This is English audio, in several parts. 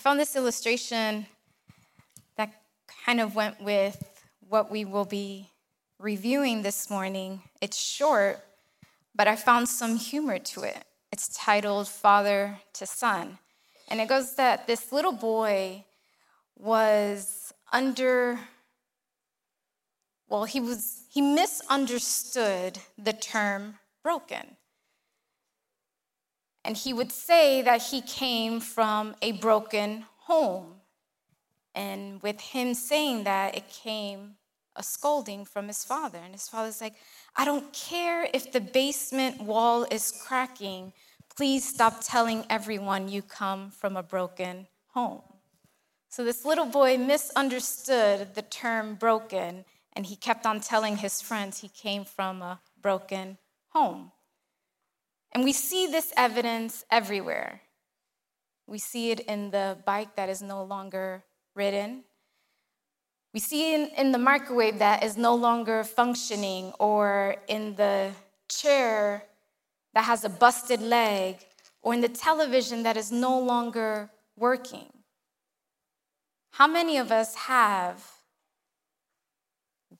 found this illustration that kind of went with what we will be reviewing this morning. It's short, but I found some humor to it. It's titled Father to Son. And it goes that this little boy was under, well, he was, he misunderstood the term broken. And he would say that he came from a broken home. And with him saying that, it came a scolding from his father. And his father's like, I don't care if the basement wall is cracking. Please stop telling everyone you come from a broken home. So this little boy misunderstood the term broken, and he kept on telling his friends he came from a broken home. And we see this evidence everywhere. We see it in the bike that is no longer ridden. We see it in, the microwave that is no longer functioning, or in the chair that has a busted leg, or in the television that is no longer working. How many of us have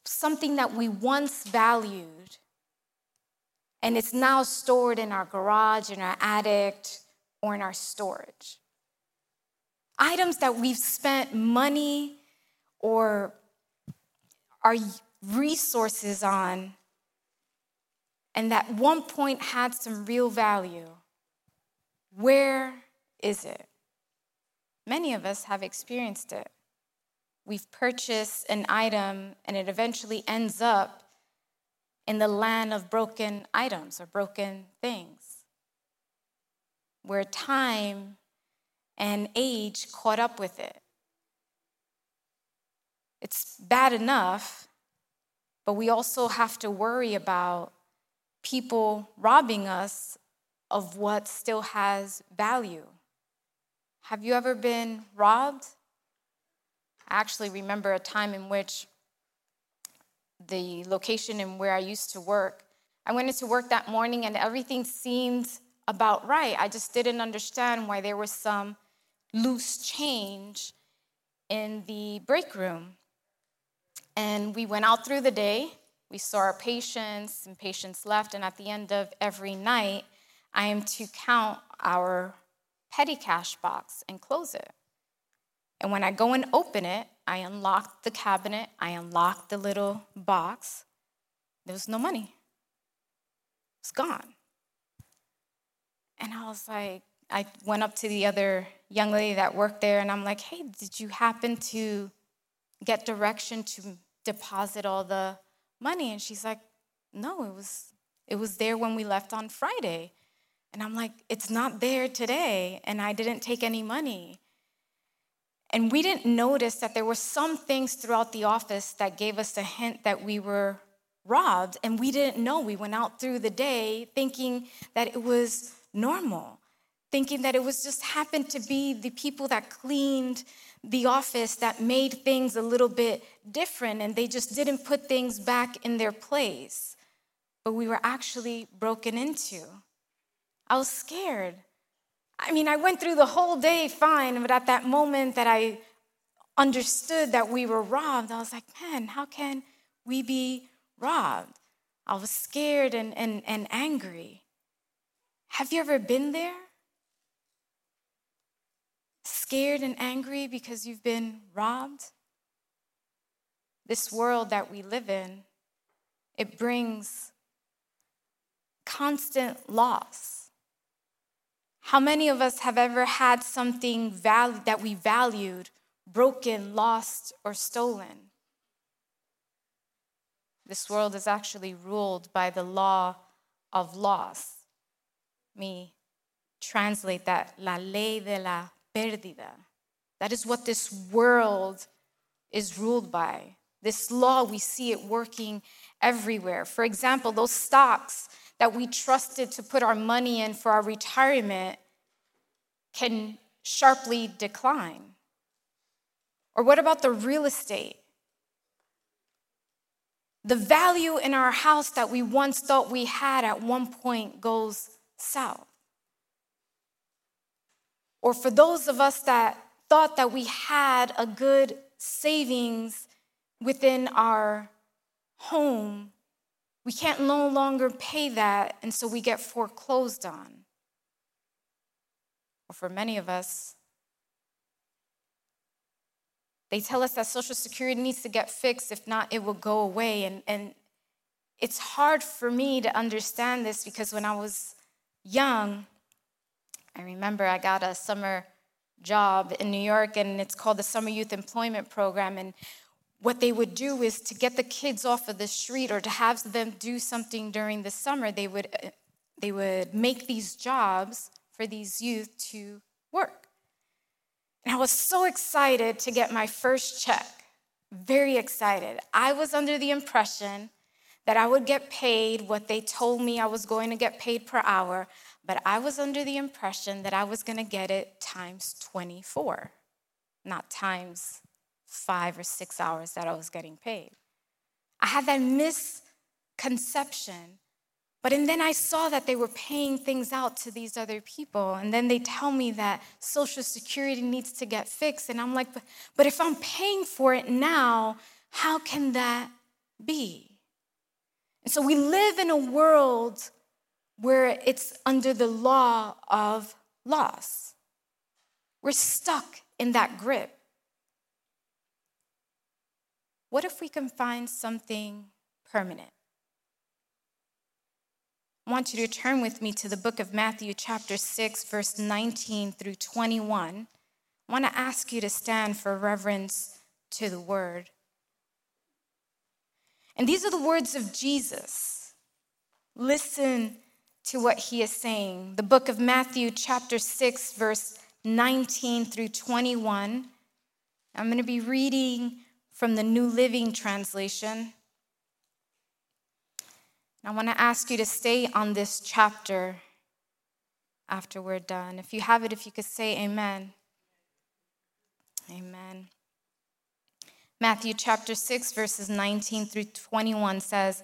something that we once valued and it's now stored in our garage, in our attic, or in our storage? Items that we've spent money or our resources on and that one point had some real value. Where is it? Many of us have experienced it. We've purchased an item and it eventually ends up in the land of broken items or broken things, where time and age caught up with it. It's bad enough, but we also have to worry about people robbing us of what still has value. Have you ever been robbed? I actually remember a time in which the location and where I used to work, I went into work that morning and everything seemed about right. I just didn't understand why there was some loose change in the break room. And we went out through the day. We saw our patients, and patients left. And at the end of every night, I am to count our petty cash box and close it. And when I go and open it, I unlocked the cabinet, I unlocked the little box. There was no money, it's gone. And I was like, I went up to the other young lady that worked there and I'm like, hey, did you happen to get direction to deposit all the money? And she's like, no, it was it was there when we left on Friday. And I'm like, it's not there today, and I didn't take any money. And we didn't notice that there were some things throughout the office that gave us a hint that we were robbed, and we didn't know. We went out through the day thinking that it was normal, thinking that it was just happened to be the people that cleaned the office that made things a little bit different, and they just didn't put things back in their place. But we were actually broken into. I was scared. I mean, I went through the whole day fine, but at that moment that I understood that we were robbed, I was like, man, how can we be robbed? I was scared and, and, and angry. Have you ever been there? Scared and angry because you've been robbed? This world that we live in, it brings constant loss how many of us have ever had something val- that we valued broken, lost, or stolen? This world is actually ruled by the law of loss. Me translate that, la ley de la pérdida. That is what this world is ruled by. This law, we see it working everywhere. For example, those stocks that we trusted to put our money in for our retirement can sharply decline? Or what about the real estate? The value in our house that we once thought we had at one point goes south. Or for those of us that thought that we had a good savings within our home, we can't no longer pay that, and so we get foreclosed on. Or for many of us, they tell us that Social Security needs to get fixed. If not, it will go away. And, and it's hard for me to understand this because when I was young, I remember I got a summer job in New York and it's called the Summer Youth Employment Program. And what they would do is to get the kids off of the street or to have them do something during the summer, they would, they would make these jobs for these youth to work. And I was so excited to get my first check, very excited. I was under the impression that I would get paid what they told me I was going to get paid per hour, but I was under the impression that I was going to get it times 24, not times five or six hours that I was getting paid. I had that misconception. But and then I saw that they were paying things out to these other people. And then they tell me that Social Security needs to get fixed. And I'm like, but, but if I'm paying for it now, how can that be? And so we live in a world where it's under the law of loss. We're stuck in that grip. What if we can find something permanent? I want you to turn with me to the book of Matthew, chapter 6, verse 19 through 21. I want to ask you to stand for reverence to the word. And these are the words of Jesus. Listen to what he is saying. The book of Matthew, chapter 6, verse 19 through 21. I'm going to be reading from the New Living Translation. I want to ask you to stay on this chapter after we're done. If you have it, if you could say amen. Amen. Matthew chapter 6, verses 19 through 21 says,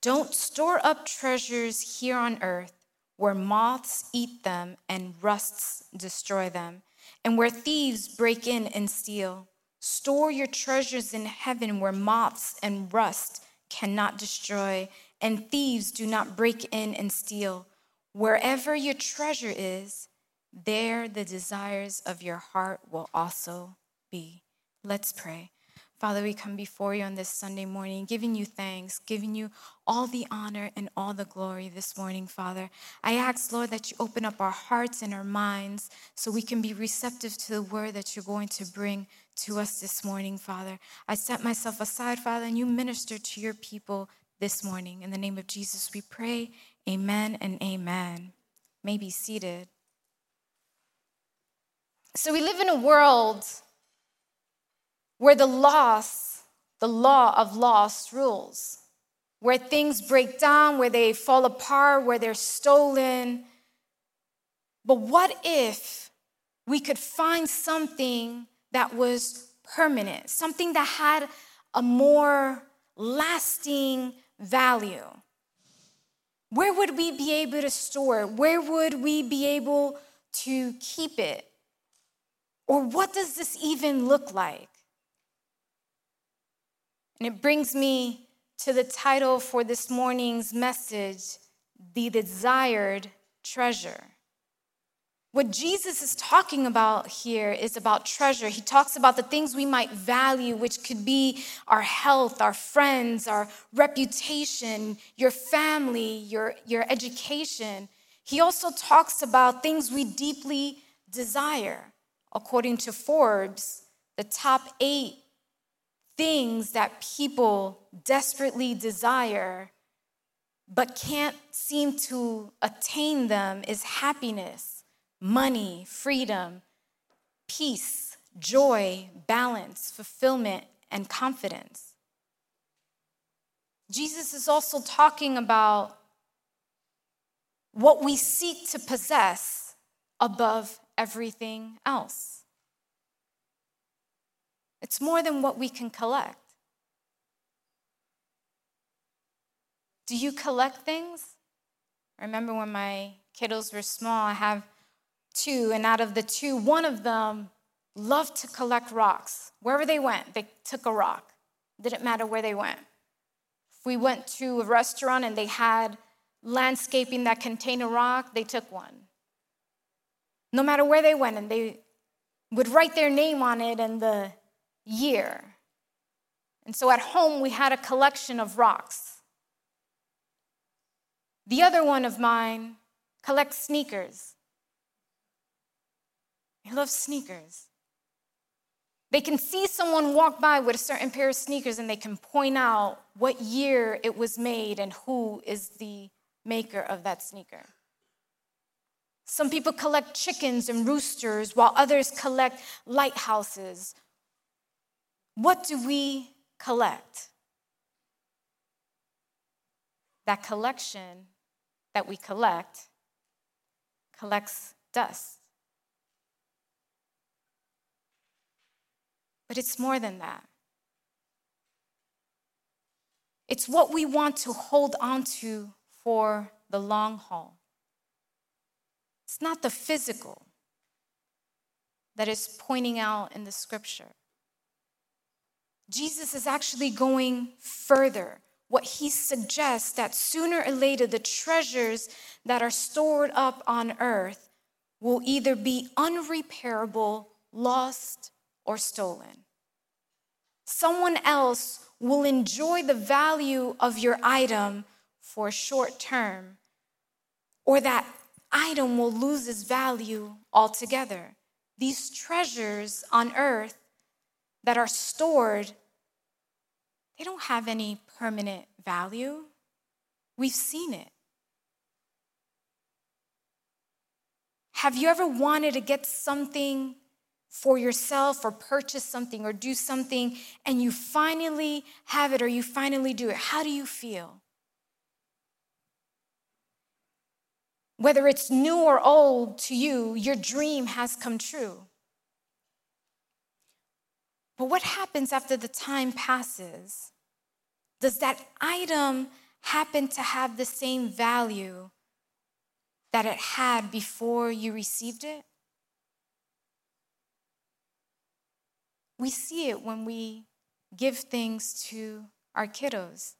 Don't store up treasures here on earth where moths eat them and rusts destroy them, and where thieves break in and steal. Store your treasures in heaven where moths and rust cannot destroy, and thieves do not break in and steal. Wherever your treasure is, there the desires of your heart will also be. Let's pray. Father, we come before you on this Sunday morning, giving you thanks, giving you all the honor and all the glory this morning, Father. I ask, Lord, that you open up our hearts and our minds so we can be receptive to the word that you're going to bring to us this morning, Father. I set myself aside, Father, and you minister to your people this morning. In the name of Jesus, we pray. Amen and amen. May be seated. So we live in a world where the loss, the law of loss rules, where things break down, where they fall apart, where they're stolen. But what if we could find something that was permanent, something that had a more lasting value? Where would we be able to store it? Where would we be able to keep it? Or what does this even look like? And it brings me to the title for this morning's message The Desired Treasure. What Jesus is talking about here is about treasure. He talks about the things we might value, which could be our health, our friends, our reputation, your family, your, your education. He also talks about things we deeply desire. According to Forbes, the top eight things that people desperately desire but can't seem to attain them is happiness, money, freedom, peace, joy, balance, fulfillment, and confidence. Jesus is also talking about what we seek to possess above everything else. It's more than what we can collect. Do you collect things? I remember when my kiddos were small, I have two, and out of the two, one of them loved to collect rocks. Wherever they went, they took a rock. Didn't matter where they went. If we went to a restaurant and they had landscaping that contained a rock, they took one. No matter where they went, and they would write their name on it and the year. And so at home, we had a collection of rocks. The other one of mine collects sneakers. He love sneakers. They can see someone walk by with a certain pair of sneakers and they can point out what year it was made and who is the maker of that sneaker. Some people collect chickens and roosters while others collect lighthouses. What do we collect? That collection that we collect collects dust. But it's more than that. It's what we want to hold on to for the long haul. It's not the physical that is pointing out in the scripture. Jesus is actually going further. What he suggests that sooner or later the treasures that are stored up on earth will either be unrepairable, lost, or stolen. Someone else will enjoy the value of your item for a short term, or that item will lose its value altogether. These treasures on earth that are stored, they don't have any permanent value. We've seen it. Have you ever wanted to get something for yourself or purchase something or do something and you finally have it or you finally do it? How do you feel? Whether it's new or old to you, your dream has come true. But what happens after the time passes? Does that item happen to have the same value that it had before you received it? We see it when we give things to our kiddos.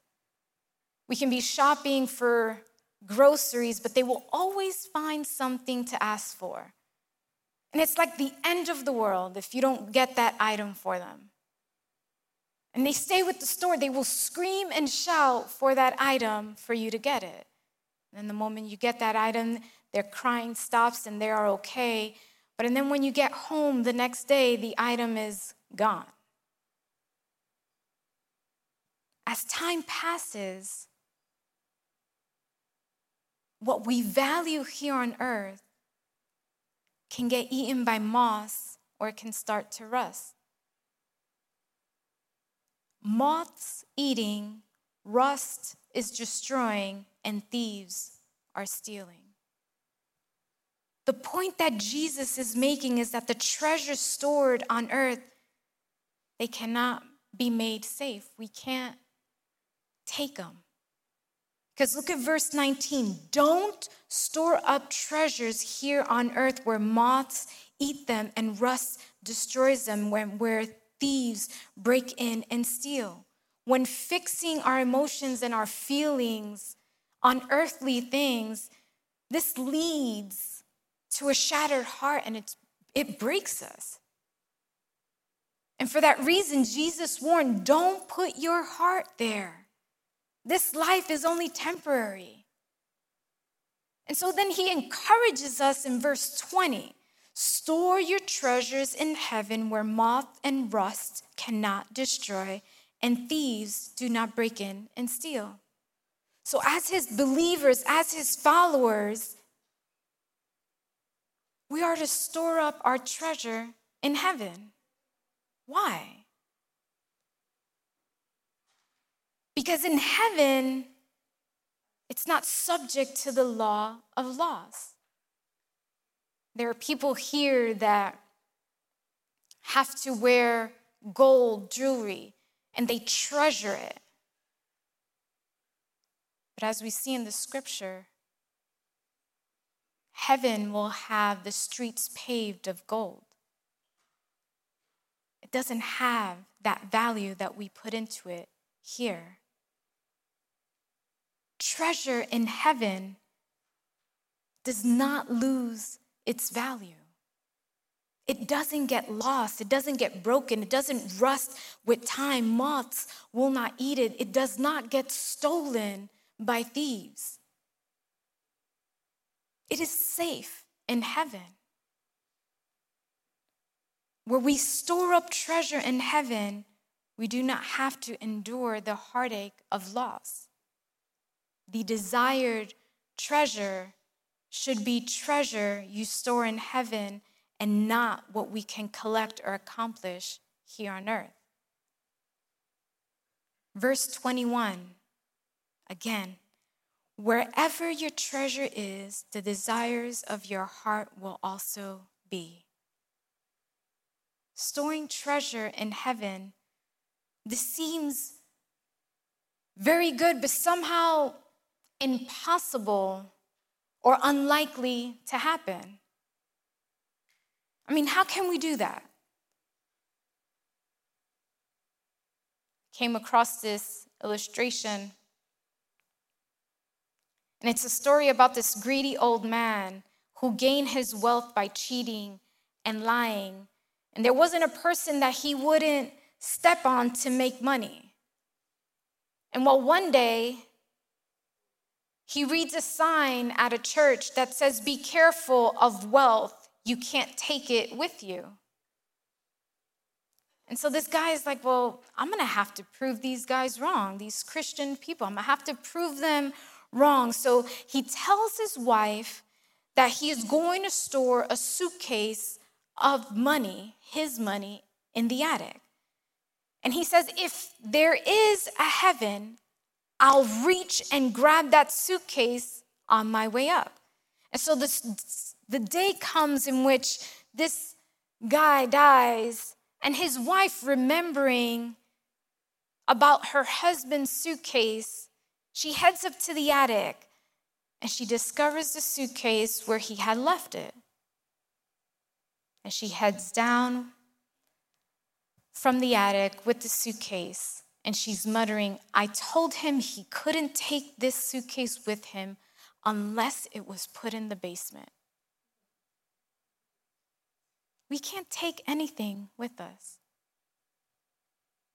We can be shopping for groceries, but they will always find something to ask for. And it's like the end of the world if you don't get that item for them. And they stay with the store, they will scream and shout for that item for you to get it. And the moment you get that item, their crying stops and they are okay. But and then when you get home the next day, the item is gone. As time passes, what we value here on earth can get eaten by moths or it can start to rust. Moths eating, rust is destroying, and thieves are stealing. The point that Jesus is making is that the treasures stored on earth they cannot be made safe. We can't take them. Because look at verse 19. Don't store up treasures here on earth where moths eat them and rust destroys them, where, where thieves break in and steal. When fixing our emotions and our feelings on earthly things, this leads to a shattered heart and it breaks us. And for that reason, Jesus warned don't put your heart there. This life is only temporary. And so then he encourages us in verse 20 store your treasures in heaven where moth and rust cannot destroy, and thieves do not break in and steal. So, as his believers, as his followers, we are to store up our treasure in heaven. Why? Because in heaven, it's not subject to the law of laws. There are people here that have to wear gold jewelry and they treasure it. But as we see in the scripture, heaven will have the streets paved of gold. Doesn't have that value that we put into it here. Treasure in heaven does not lose its value. It doesn't get lost. It doesn't get broken. It doesn't rust with time. Moths will not eat it. It does not get stolen by thieves. It is safe in heaven. Where we store up treasure in heaven, we do not have to endure the heartache of loss. The desired treasure should be treasure you store in heaven and not what we can collect or accomplish here on earth. Verse 21 again, wherever your treasure is, the desires of your heart will also be. Storing treasure in heaven, this seems very good, but somehow impossible or unlikely to happen. I mean, how can we do that? Came across this illustration, and it's a story about this greedy old man who gained his wealth by cheating and lying. And there wasn't a person that he wouldn't step on to make money. And well, one day, he reads a sign at a church that says, Be careful of wealth you can't take it with you. And so this guy is like, Well, I'm gonna have to prove these guys wrong, these Christian people. I'm gonna have to prove them wrong. So he tells his wife that he is going to store a suitcase of money, his money, in the attic. And he says, If there is a heaven, I'll reach and grab that suitcase on my way up. And so this the day comes in which this guy dies, and his wife, remembering about her husband's suitcase, she heads up to the attic and she discovers the suitcase where he had left it. And she heads down from the attic with the suitcase and she's muttering, I told him he couldn't take this suitcase with him unless it was put in the basement. We can't take anything with us.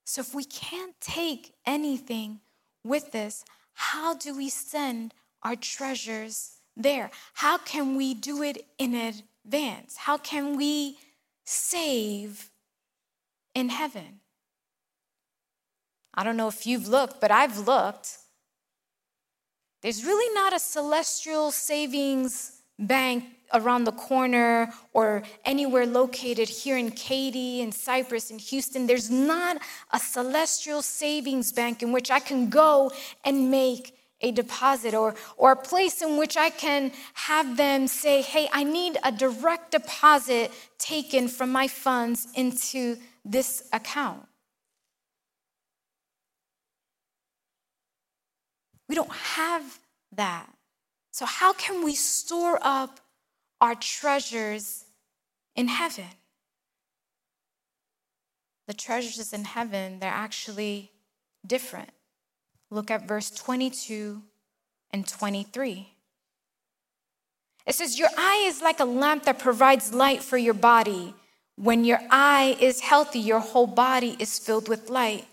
So, if we can't take anything with us, how do we send our treasures there? How can we do it in advance? How can we save in heaven? I don't know if you've looked, but I've looked. There's really not a celestial savings bank around the corner or anywhere located here in Katy, in Cypress, in Houston. There's not a celestial savings bank in which I can go and make a deposit or, or a place in which I can have them say, hey, I need a direct deposit taken from my funds into this account. We don't have that. So, how can we store up our treasures in heaven. The treasures in heaven, they're actually different. Look at verse 22 and 23. It says, Your eye is like a lamp that provides light for your body. When your eye is healthy, your whole body is filled with light.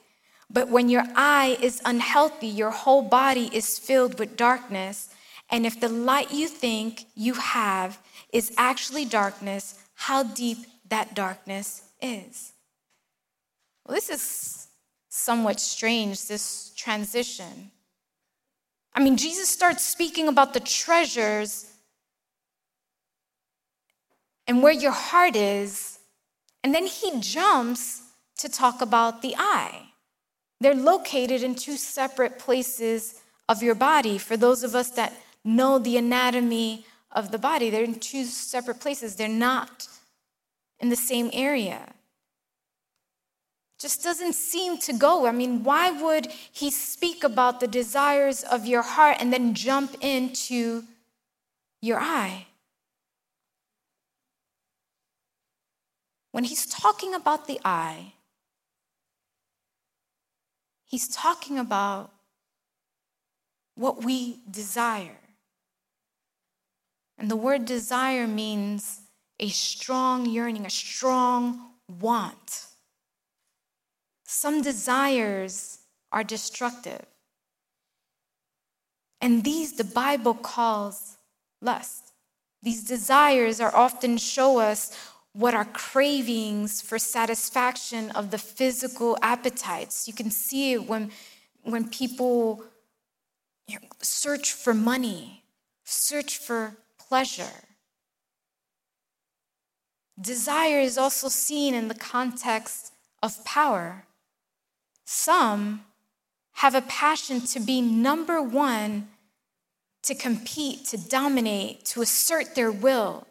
But when your eye is unhealthy, your whole body is filled with darkness. And if the light you think you have is actually darkness, how deep that darkness is. Well, this is somewhat strange, this transition. I mean, Jesus starts speaking about the treasures and where your heart is, and then he jumps to talk about the eye. They're located in two separate places of your body. For those of us that know the anatomy of the body. They're in two separate places, they're not in the same area. Just doesn't seem to go. I mean, why would he speak about the desires of your heart and then jump into your eye? when he's talking about the eye, he's talking about what we desire. And the word desire means a strong yearning, a strong want. Some desires are destructive. And these the Bible calls lust. These desires are often show us what are cravings for satisfaction of the physical appetites. You can see it when, when people you know, search for money, search for pleasure. Desire is also seen in the context of power. Some have a passion to be number one, to compete, to dominate, to assert their will,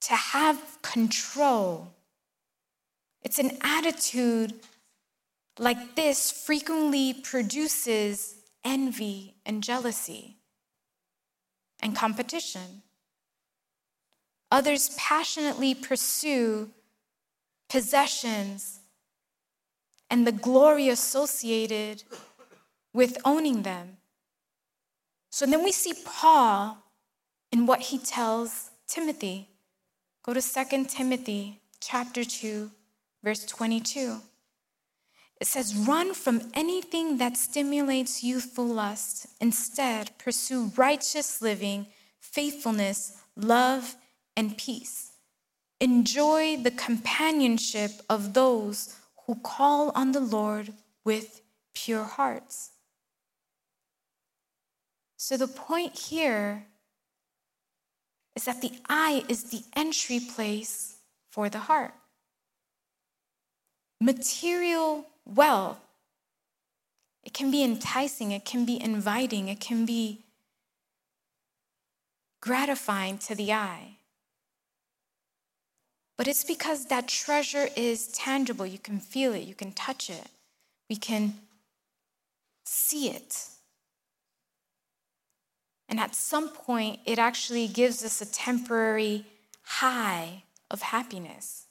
to have control. It's an attitude like this frequently produces envy and jealousy and competition. Others passionately pursue possessions and the glory associated with owning them. So then we see Paul in what he tells Timothy. Go to 2 Timothy chapter 2 verse 22. It says, Run from anything that stimulates youthful lust. Instead, pursue righteous living, faithfulness, love, and peace. Enjoy the companionship of those who call on the Lord with pure hearts. So, the point here is that the eye is the entry place for the heart. Material wealth, it can be enticing, it can be inviting, it can be gratifying to the eye. But it's because that treasure is tangible. You can feel it, you can touch it, we can see it. And at some point, it actually gives us a temporary high of happiness.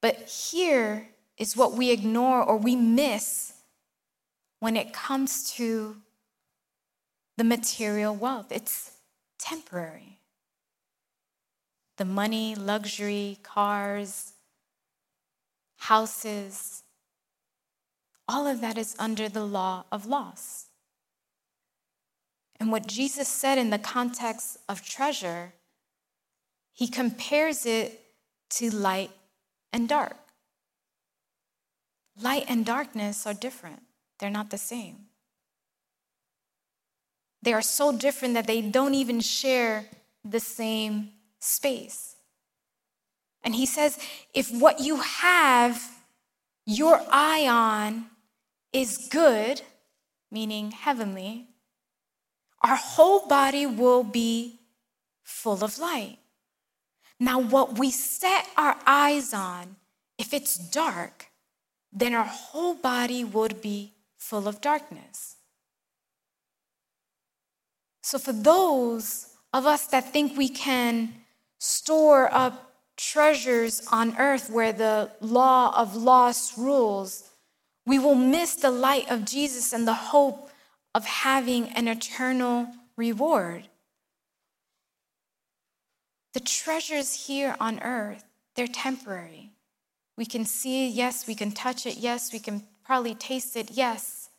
But here is what we ignore or we miss when it comes to the material wealth it's temporary the money, luxury, cars, houses, all of that is under the law of loss. And what Jesus said in the context of treasure, he compares it to light and dark. Light and darkness are different, they're not the same. They are so different that they don't even share the same space. And he says, if what you have your eye on is good, meaning heavenly, our whole body will be full of light. Now, what we set our eyes on, if it's dark, then our whole body would be full of darkness. So, for those of us that think we can store up treasures on earth where the law of loss rules, we will miss the light of Jesus and the hope of having an eternal reward. The treasures here on earth, they're temporary. We can see yes, we can touch it, yes, we can probably taste it, yes.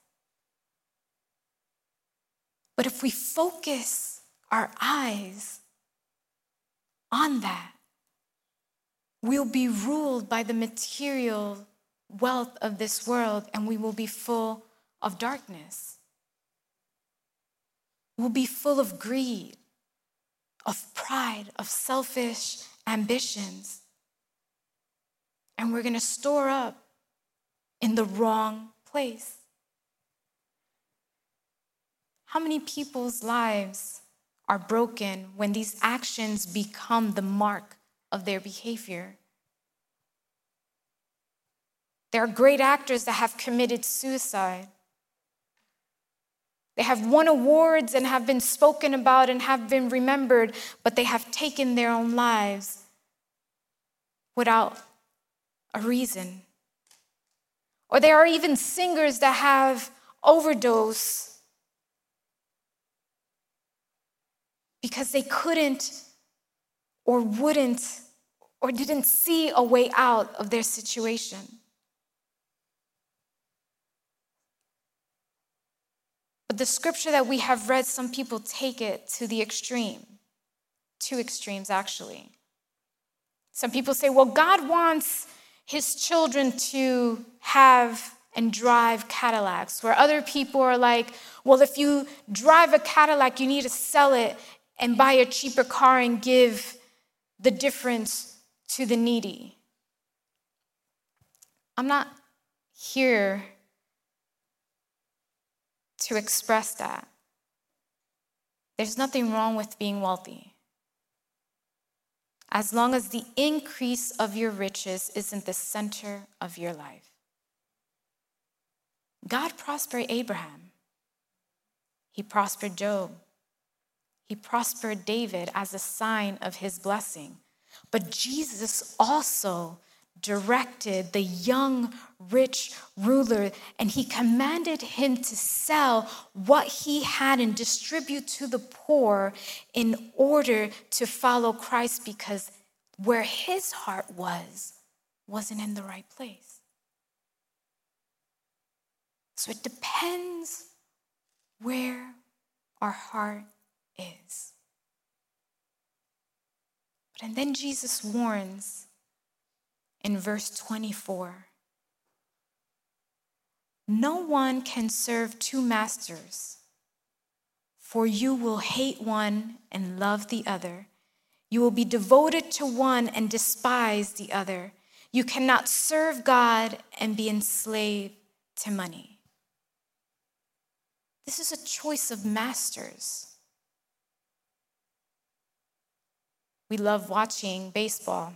But if we focus our eyes on that, we'll be ruled by the material wealth of this world and we will be full of darkness. We'll be full of greed, of pride, of selfish ambitions. And we're going to store up in the wrong place. How many people's lives are broken when these actions become the mark of their behavior. There are great actors that have committed suicide. They have won awards and have been spoken about and have been remembered, but they have taken their own lives without a reason. Or there are even singers that have overdose because they couldn't or wouldn't or didn't see a way out of their situation. But the scripture that we have read, some people take it to the extreme, two extremes actually. Some people say, well, God wants his children to have and drive Cadillacs, where other people are like, well, if you drive a Cadillac, you need to sell it and buy a cheaper car and give the difference to the needy. I'm not here to express that. There's nothing wrong with being wealthy. As long as the increase of your riches isn't the center of your life. God prospered Abraham. He prospered Job. He prospered David as a sign of his blessing. But Jesus also directed the young rich ruler and he commanded him to sell what he had and distribute to the poor in order to follow Christ because where his heart was wasn't in the right place. So it depends where our heart is. But and then Jesus warns in verse 24 No one can serve two masters, for you will hate one and love the other. You will be devoted to one and despise the other. You cannot serve God and be enslaved to money. This is a choice of masters. We love watching baseball.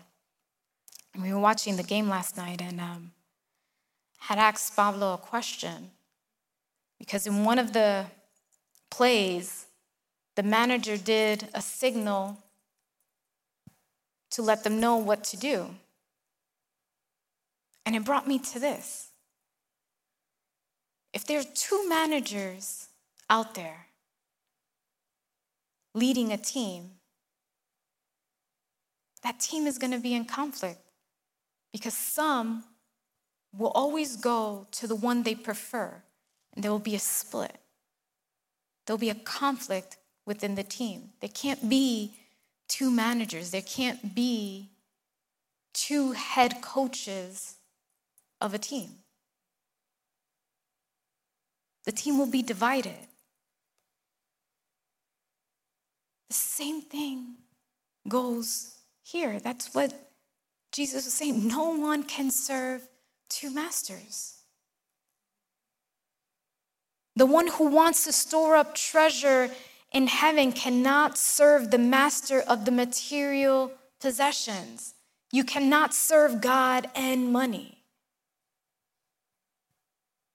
And we were watching the game last night and um, had asked Pablo a question. Because in one of the plays, the manager did a signal to let them know what to do. And it brought me to this. If there are two managers out there leading a team, that team is going to be in conflict because some will always go to the one they prefer, and there will be a split. There'll be a conflict within the team. There can't be two managers, there can't be two head coaches of a team. The team will be divided. The same thing goes here. That's what Jesus was saying. No one can serve two masters. The one who wants to store up treasure in heaven cannot serve the master of the material possessions. You cannot serve God and money.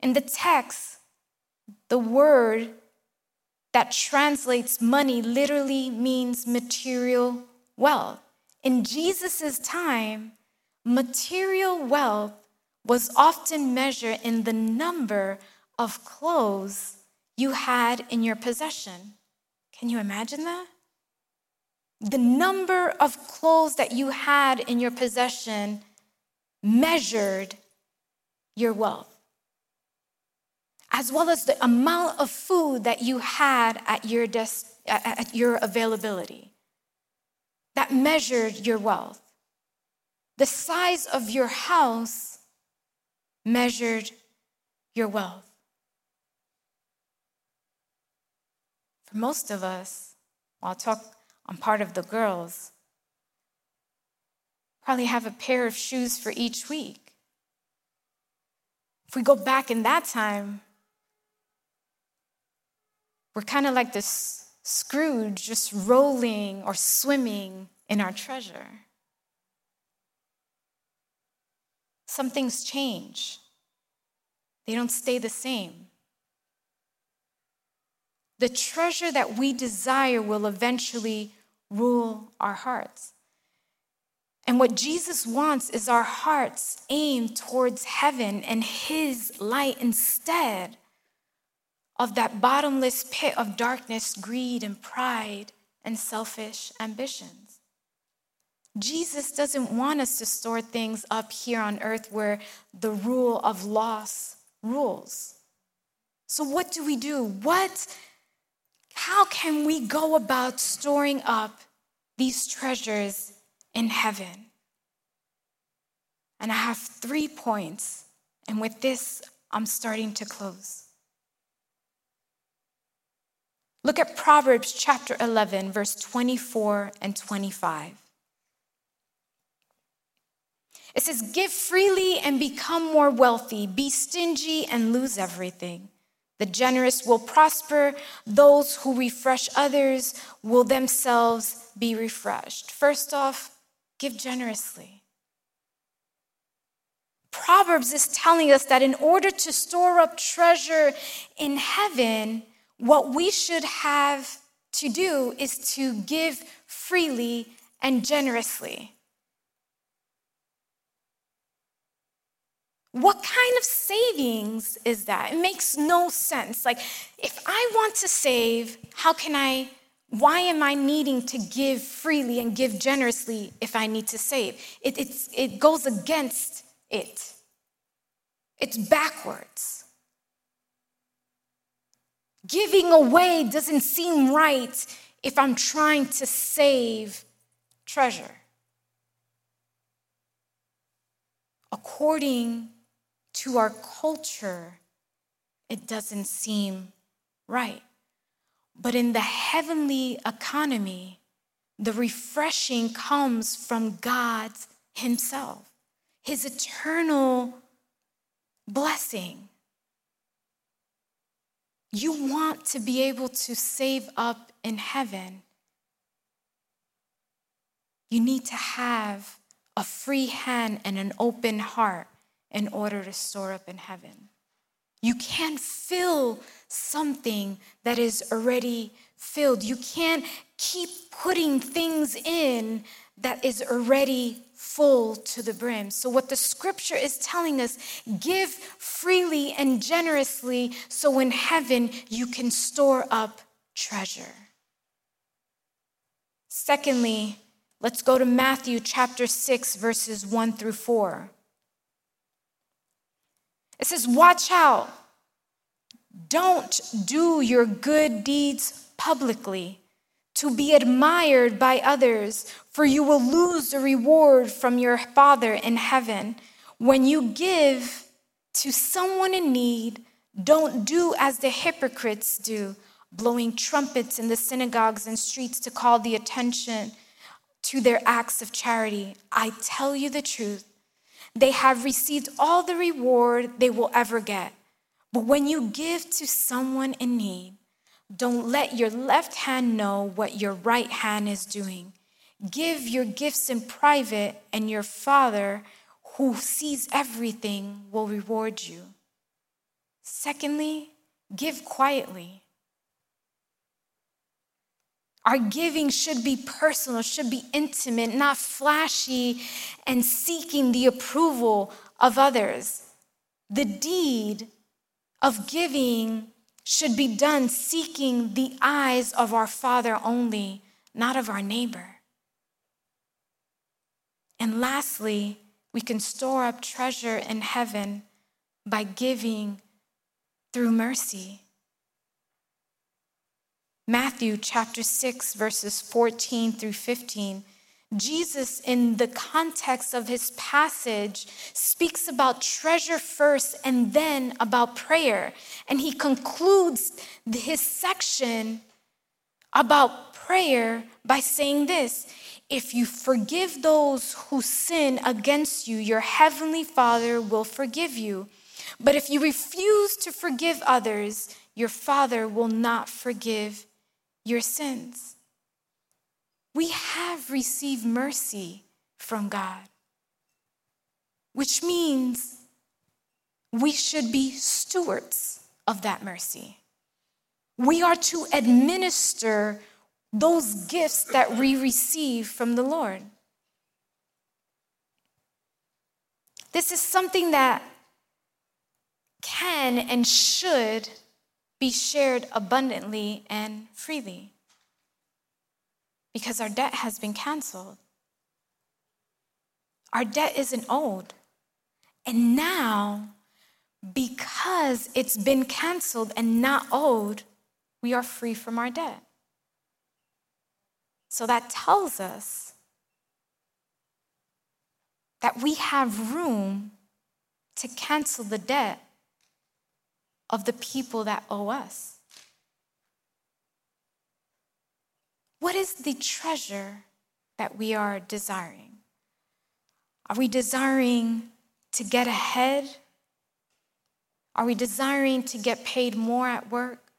In the text, the word that translates money literally means material wealth. In Jesus' time, material wealth was often measured in the number of clothes you had in your possession. Can you imagine that? The number of clothes that you had in your possession measured your wealth, as well as the amount of food that you had at your, des- at your availability that measured your wealth. The size of your house measured your wealth. For most of us, I'll talk on part of the girls, probably have a pair of shoes for each week. If we go back in that time, we're kind of like this Scrooge just rolling or swimming in our treasure. Some things change, they don't stay the same. The treasure that we desire will eventually rule our hearts. And what Jesus wants is our hearts aimed towards heaven and His light instead of that bottomless pit of darkness, greed, and pride and selfish ambitions. Jesus doesn't want us to store things up here on earth where the rule of loss rules. So, what do we do? What, how can we go about storing up these treasures in heaven? And I have three points, and with this, I'm starting to close. Look at Proverbs chapter 11, verse 24 and 25. It says, Give freely and become more wealthy, be stingy and lose everything. The generous will prosper, those who refresh others will themselves be refreshed. First off, give generously. Proverbs is telling us that in order to store up treasure in heaven, what we should have to do is to give freely and generously. What kind of savings is that? It makes no sense. Like, if I want to save, how can I? Why am I needing to give freely and give generously if I need to save? It, it goes against it, it's backwards. Giving away doesn't seem right if I'm trying to save treasure. According to our culture, it doesn't seem right. But in the heavenly economy, the refreshing comes from God Himself, His eternal blessing. You want to be able to save up in heaven. You need to have a free hand and an open heart in order to store up in heaven. You can't fill something that is already filled. You can't keep putting things in that is already full to the brim. So, what the scripture is telling us give freely and generously so in heaven you can store up treasure. Secondly, let's go to Matthew chapter 6, verses 1 through 4. It says, Watch out. Don't do your good deeds publicly to be admired by others, for you will lose the reward from your Father in heaven. When you give to someone in need, don't do as the hypocrites do, blowing trumpets in the synagogues and streets to call the attention to their acts of charity. I tell you the truth they have received all the reward they will ever get. But when you give to someone in need, don't let your left hand know what your right hand is doing. Give your gifts in private, and your Father, who sees everything, will reward you. Secondly, give quietly. Our giving should be personal, should be intimate, not flashy and seeking the approval of others. The deed of giving should be done seeking the eyes of our Father only, not of our neighbor. And lastly, we can store up treasure in heaven by giving through mercy. Matthew chapter 6, verses 14 through 15. Jesus, in the context of his passage, speaks about treasure first and then about prayer. And he concludes his section about prayer by saying this If you forgive those who sin against you, your heavenly Father will forgive you. But if you refuse to forgive others, your Father will not forgive your sins. We have received mercy from God, which means we should be stewards of that mercy. We are to administer those gifts that we receive from the Lord. This is something that can and should be shared abundantly and freely because our debt has been canceled. Our debt isn't owed. And now, because it's been canceled and not owed, we are free from our debt. So that tells us that we have room to cancel the debt of the people that owe us. What is the treasure that we are desiring? Are we desiring to get ahead? Are we desiring to get paid more at work?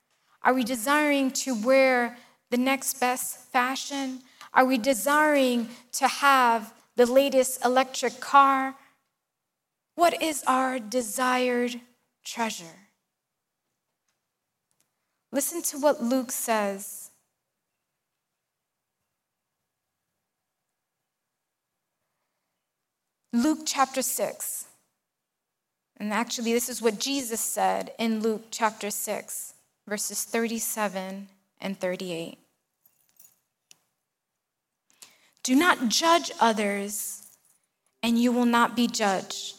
Are we desiring to wear the next best fashion? Are we desiring to have the latest electric car? What is our desired treasure? Listen to what Luke says. Luke chapter 6. And actually, this is what Jesus said in Luke chapter 6, verses 37 and 38. Do not judge others, and you will not be judged.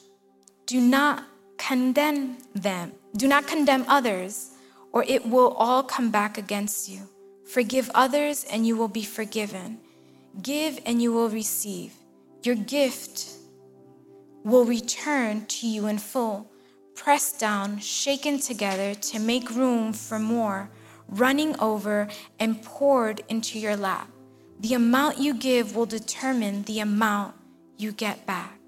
Do not condemn them. Do not condemn others or it will all come back against you. Forgive others, and you will be forgiven. Give, and you will receive. Your gift will return to you in full, pressed down, shaken together to make room for more, running over, and poured into your lap. The amount you give will determine the amount you get back.